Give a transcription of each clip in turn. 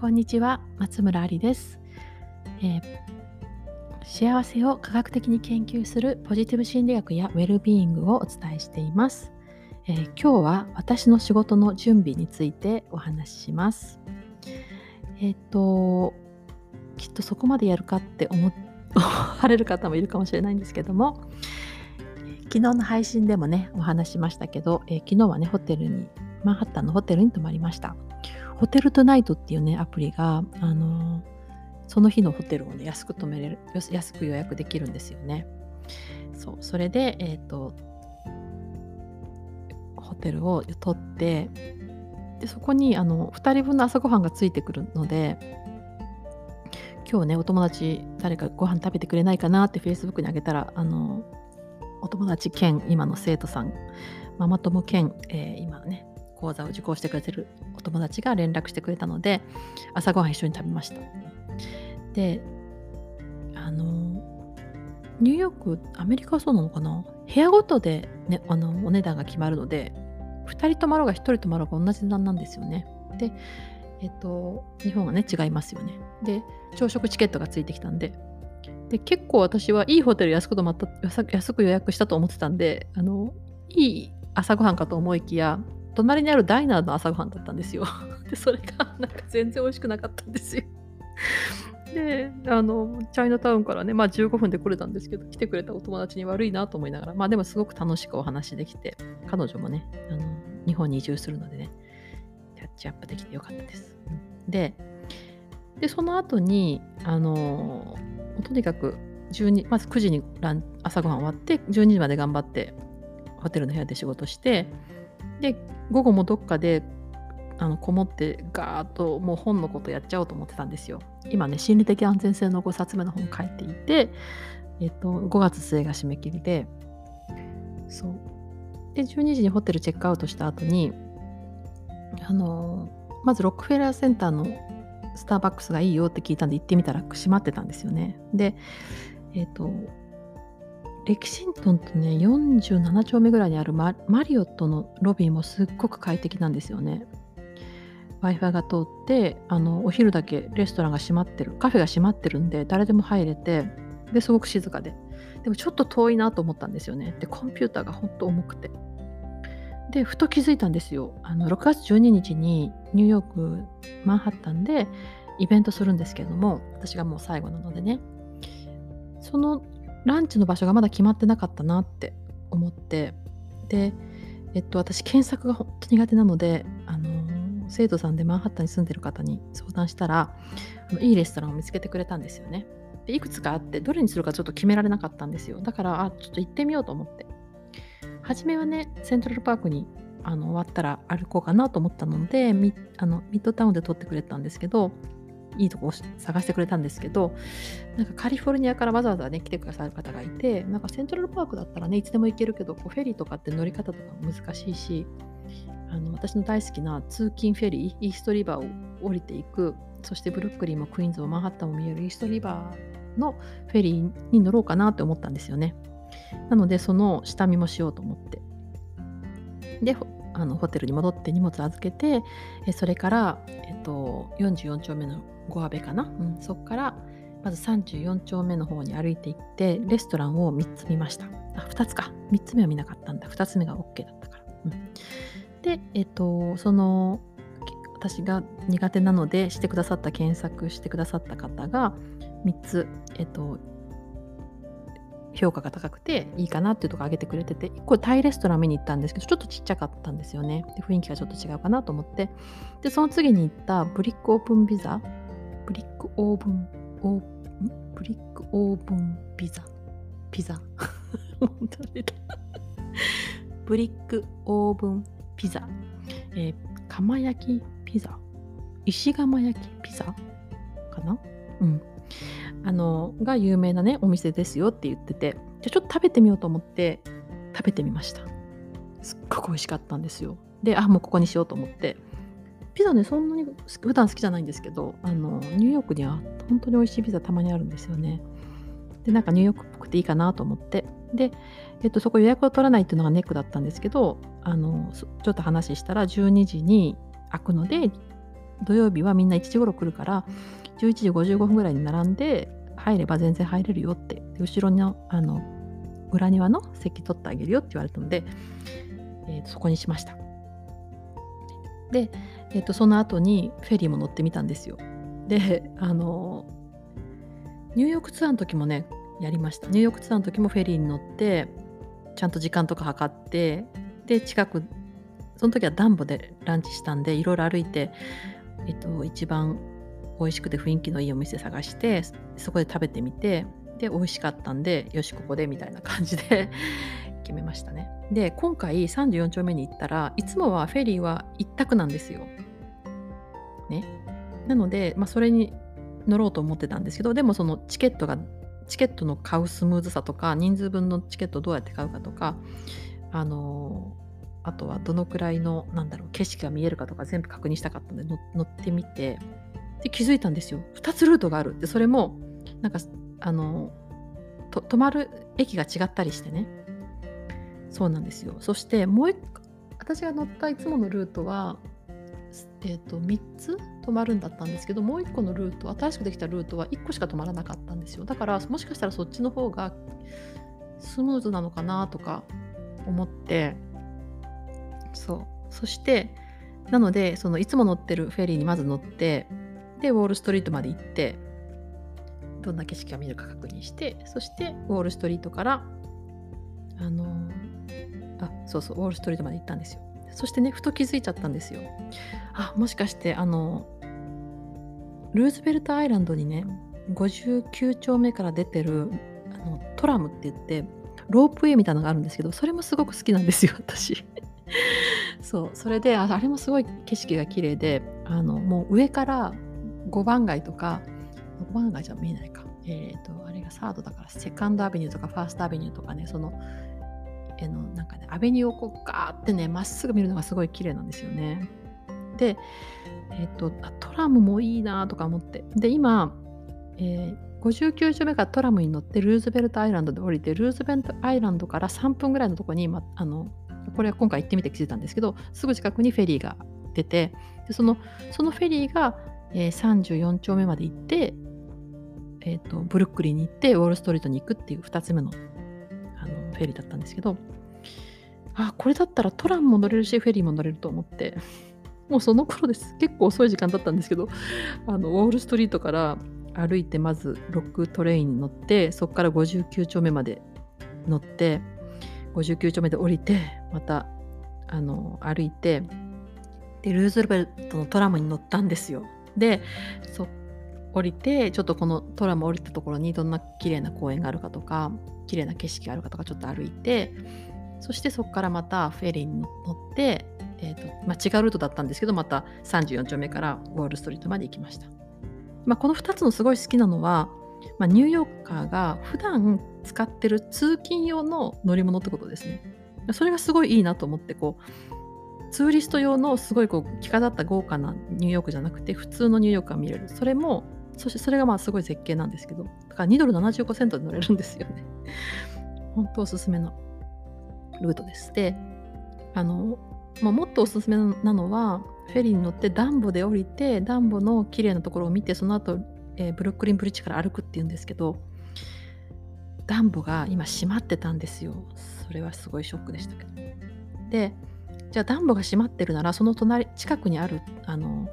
こんにちは松村ありです、えー、幸せを科学的に研究するポジティブ心理学やウェルビーイングをお伝えしています、えー、今日は私の仕事の準備についてお話しします。えっ、ときっとそこまでやるかって 思われる方もいるかもしれないんですけども昨日の配信でもねお話しましたけど、えー、昨日はねホテルにマンハッタンのホテルに泊まりました。ホテルトゥナイトっていうね、アプリが、あのその日のホテルをね、安く泊めれる、安く予約できるんですよね。そう、それで、えっ、ー、と、ホテルを取って、で、そこに、あの、2人分の朝ごはんがついてくるので、今日ね、お友達、誰かご飯食べてくれないかなって Facebook にあげたら、あの、お友達兼今の生徒さん、ママ友兼、えー、今ね、講座を受講してくれてるお友達が連絡してくれたので朝ごはん一緒に食べました。であのニューヨークアメリカはそうなのかな？部屋ごとで、ね、あのお値段が決まるので2人泊まろうが1人泊まろうが同じ値段なんですよね。でえっと日本はね違いますよね。で朝食チケットがついてきたんで。で結構私はいいホテル安く泊まった安く予約したと思ってたんであのいい朝ごはんかと思いきや隣にあるダイナーの朝ごはんだったんですよ。で、それがなんか全然美味しくなかったんですよ。で、あの、チャイナタウンからね、まあ15分で来れたんですけど、来てくれたお友達に悪いなと思いながら、まあでもすごく楽しくお話できて、彼女もね、あの日本に移住するのでね、キャッチアップできてよかったです。で、でその後に、あの、とにかく12、まず9時に朝ごはん終わって、12時まで頑張って、ホテルの部屋で仕事して、で午後もどっかであのこもってガーッともう本のことやっちゃおうと思ってたんですよ。今ね心理的安全性の5冊目の本書いていて、えっと、5月末が締め切りでそうで12時にホテルチェックアウトした後にあのまずロックフェラーセンターのスターバックスがいいよって聞いたんで行ってみたら閉まってたんですよね。でえっ、とレキシントンとね47丁目ぐらいにあるマリオットのロビーもすっごく快適なんですよね。w i f i が通ってあのお昼だけレストランが閉まってるカフェが閉まってるんで誰でも入れてですごく静かで。でもちょっと遠いなと思ったんですよね。でコンピューターがほんと重くて。でふと気づいたんですよ。あの6月12日にニューヨークマンハッタンでイベントするんですけれども私がもう最後なのでね。そのランチの場所がまだ決まってなかったなって思って。で、えっと、私検索が本当苦手なので、あの生徒さんでマンハッタンに住んでる方に相談したらあのいいレストランを見つけてくれたんですよね。でいくつかあってどれにするかちょっと決められなかったんですよ。だからあちょっと行ってみようと思って。初めはねセントラルパークにあの終わったら歩こうかなと思ったのでミあのミッドタウンで撮ってくれたんですけどいいとこを探してくれたんですけどなんかカリフォルニアからわざわざね来てくださる方がいてなんかセントラルパークだったらねいつでも行けるけどこうフェリーとかって乗り方とか難しいしあの私の大好きな通勤フェリーイーストリバーを降りていくそしてブルックリンもクイーンズもマンハッタンも見えるイーストリバーのフェリーに乗ろうかなって思ったんですよね。なのでその下見もしようと思って。であのホテルに戻って荷物預けてえそれから、えっと、44丁目のゴアベかな、うん、そこからまず34丁目の方に歩いていってレストランを3つ見ました。あ2つか。3つ目は見なかったんだ。2つ目が OK だったから、うん、でえっとその私が苦手なのでしてくださった検索してくださった方が3つえっと評価が高くていいかなっていうところ上げてくれてて1個タイレストラン見に行ったんですけどちょっとちっちゃかったんですよね。で雰囲気がちょっと違うかなと思って。でその次に行った Brick Oven ピザ。Brick Oven オー Brick Oven ピザ。ピザ。Brick Ovenピザ、えー、釜焼きピザ。石窯焼きピザかな？うん。あのが有名なねお店ですよって言っててじゃちょっと食べてみようと思って食べてみました。すっごく美味しかったんですよ。であもうここにしようと思って。ピザねそんなに普段好きじゃないんですけどあのニューヨークには本当に美味しいピザたまにあるんですよね。でなんかニューヨークっぽくていいかなと思って。で、えっと、そこ予約を取らないっていうのがネックだったんですけどあのちょっと話したら12時に開くので土曜日はみんな1時頃来るから11時55分ぐらいに並んで入れば全然入れるよって。後ろのあの裏庭の席取ってあげるよって言われたので、えー、そこにしました。で、えー、とその後にフェリーも乗ってみたんですよ。であのニューヨークツアーの時もねやりました。ニューヨークツアーの時もフェリーに乗ってちゃんと時間とか測ってで近くその時はダンボでランチしたんでいろいろ歩いて、えっと、一番美味しくて雰囲気のいいお店探してそこで食べてみてで美味しかったんでよしここでみたいな感じで 決めましたね。で今回34丁目に行ったらいつもはフェリーは一択なんですよ。ね。なので、まあ、それに乗ろうと思ってたんですけどでもそのチケットがチケットの買うスムーズさとか人数分のチケットをどうやって買うかとかあのあとはどのくらいのなんだろう景色が見えるかとか全部確認したかったので乗ってみてで気づいたんですよ。2つルートがある。でそれもなんかあのと泊まる駅が違ったりしてね。そうなんですよ。そしてもう一個私が乗ったいつものルートはえーと、3つ止まるんだったんですけどもう1個のルート新しくできたルートは1個しか止まらなかったんですよ。だからもしかしたらそっちの方がスムーズなのかなとか思って。そう。そしてなのでそのいつも乗ってるフェリーにまず乗ってでウォールストリートまで行ってどんな景色が見えるか確認してそしてウォールストリートからあのあそうそうウォールストリートまで行ったんですよ。そしてねふと気づいちゃったんですよ。あもしかしてあのルーズベルトアイランドにね59丁目から出てるあのトラムって言ってロープウェイみたいなのがあるんですけどそれもすごく好きなんですよ私。そうそれでああれもすごい景色が綺麗であのもう上から5番街とか5番街じゃ見えないかえっ、ー、とあれがサードだからセカンドアベニューとかファーストアベニューとかねそのあのなんかねアベニューをこうガーってねまっすぐ見るのがすごい綺麗なんですよね。で、えっ、ー、とトラムもいいなとか思ってで今、えー、59丁目からトラムに乗ってルーズベルトアイランドで降りてルーズベルトアイランドから3分ぐらいのとこに、ま、あのこれは今回行ってみて気づいたんですけどすぐ近くにフェリーが出てでそのそのフェリーが、えー、34丁目まで行って、えーとブルックリンに行ってウォールストリートに行くっていう2つ目のフェリーだったんですけどあこれだったらトラムも乗れるしフェリーも乗れると思って もうその頃です。結構遅い時間だったんですけどあのウォールストリートから歩いてまず6 train に乗ってそこから59丁目まで乗って59丁目で降りてまたあの歩いてでルーズベルトのトラムに乗ったんですよ。でそ降りてちょっとこのトラム降りたところにどんな綺麗な公園があるかとか綺麗な景色があるかとかちょっと歩いてそしてそこからまたフェリーに乗って、えーとまあ、違うルートだったんですけどまた34丁目からウォールストリートまで行きました、まあ、この2つのすごい好きなのは、まあ、ニューヨーカーが普段使ってる通勤用の乗り物ってことですね。それがすごいいいなと思ってこうツーリスト用のすごいこう着飾った豪華なニューヨークじゃなくて普通のニューヨークが見れるそれもそしてそれがまあすごい絶景なんですけど、だから2ドル75セントで乗れるんですよね。本当おすすめのルートです。で、あの、まあ、もっとおすすめなのは、フェリーに乗ってダンボで降りて、ダンボの綺麗なところを見て、その後、えー、ブルックリンブリッジから歩くっていうんですけど、ダンボが今閉まってたんですよ。それはすごいショックでしたけど。で、じゃあダンボが閉まってるなら、その隣、近くにある、あの、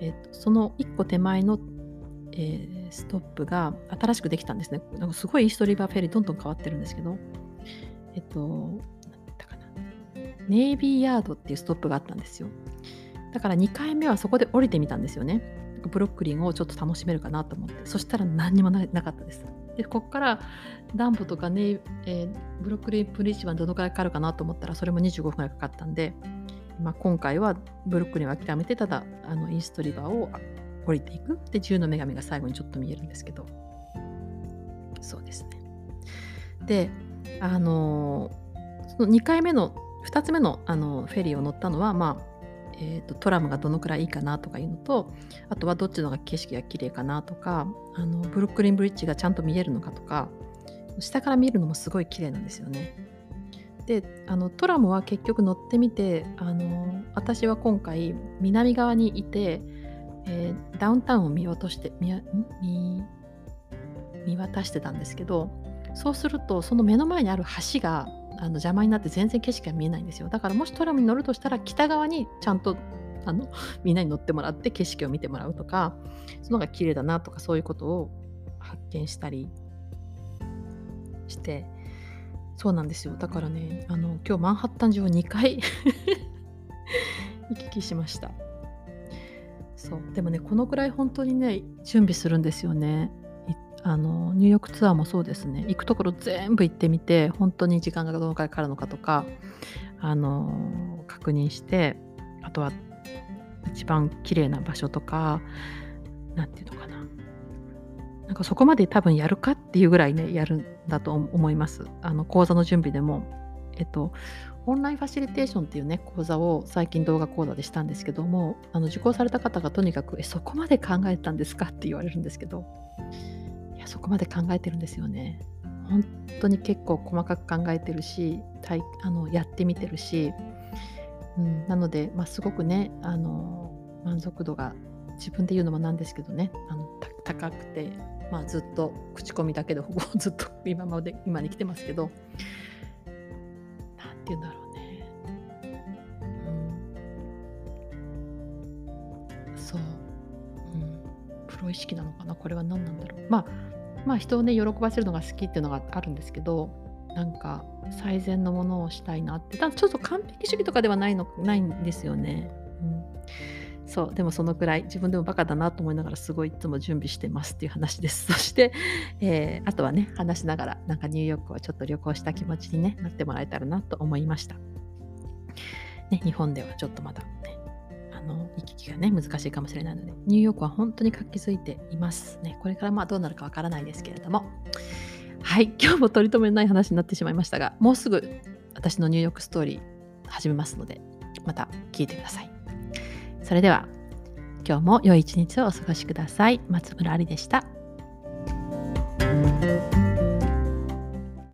えーその1個手前のえー、ストップが新しくできたんですね。なんかすごいイーストリバーフェリーどんどん変わってるんですけど、えっと、何だったかな。ネイビーヤードっていうストップがあったんですよ。だから2回目はそこで降りてみたんですよね。ブロックリンをちょっと楽しめるかなと思って。そしたら何にもなかったです。で、ここからダンボとかネえー、ブロックリンプリッジはどのくらいかかるかなと思ったらそれも25分くらいかかったんで、まあ、今回はブロックリンを諦めてただあのイーストリバーを降りていく。で、自由の女神が最後にちょっと見えるんですけど。そうですね。で、あのその2回目の、2つ目のあのフェリーを乗ったのは、まあ、えーと、トラムがどのくらいいいかなとかいうのとあとはどっちの方が景色が綺麗かなとかあのブルックリンブリッジがちゃんと見えるのかとか下から見るのもすごい綺麗なんですよね。であのトラムは結局乗ってみてあの私は今回南側にいてえー、ダウンタウンを見落として見見渡してたんですけどそうするとその目の前にある橋があの邪魔になって全然景色が見えないんですよ。だからもしトラムに乗るとしたら北側にちゃんとあの みんなに乗ってもらって景色を見てもらうとかその方が綺麗だなとかそういうことを発見したり。して。そうなんですよ。だからねあの今日マンハッタン中を2回 行き来しました。そう。でもねこのくらい本当にね準備するんですよね。あのニューヨークツアーもそうですね。行くところ全部行ってみて本当に時間がどのくらいかかるのかとかあの確認してあとは一番綺麗な場所とか何て言うのかな。なんかそこまで多分やるかっていうぐらいねやるんだと思います。あの講座の準備でも。えっとオンラインファシリテーションっていうね講座を最近動画講座でしたんですけどもあの受講された方がとにかく「えそこまで考えたんですか?」って言われるんですけど。そこまで考えてるんですよね。本当に結構細かく考えてるしあのやってみてるし、うん、なので、まあ、すごくねあの満足度が自分で言うのもなんですけどねあの高くて、まあ、ずっと口コミだけでほぼ ずっと今まで今に来てますけど。何て言うんだろうね、うん、そう、うん、プロ意識なのかな？これは何なんだろう？まあまあ人をね喜ばせるのが好きっていうのがあるんですけどなんか最善のものをしたいなって。ただちょっと完璧主義とかではないのないんですよね。うん。そうでもそのくらい自分でもバカだなと思いながらすごいいつも準備してますっていう話です。そして、えー、あとはね話しながらなんかニューヨークをちょっと旅行した気持ちに、ね、なってもらえたらなと思いました、ね、日本ではちょっとまだね行き来がね難しいかもしれないのでニューヨークは本当に活気づいていますねこれからまあどうなるかわからないですけれどもはい今日も取り留めない話になってしまいましたがもうすぐ私のニューヨークストーリー始めますのでまた聞いてくださいそれでは今日も良い一日をお過ごしください。松村ありでした。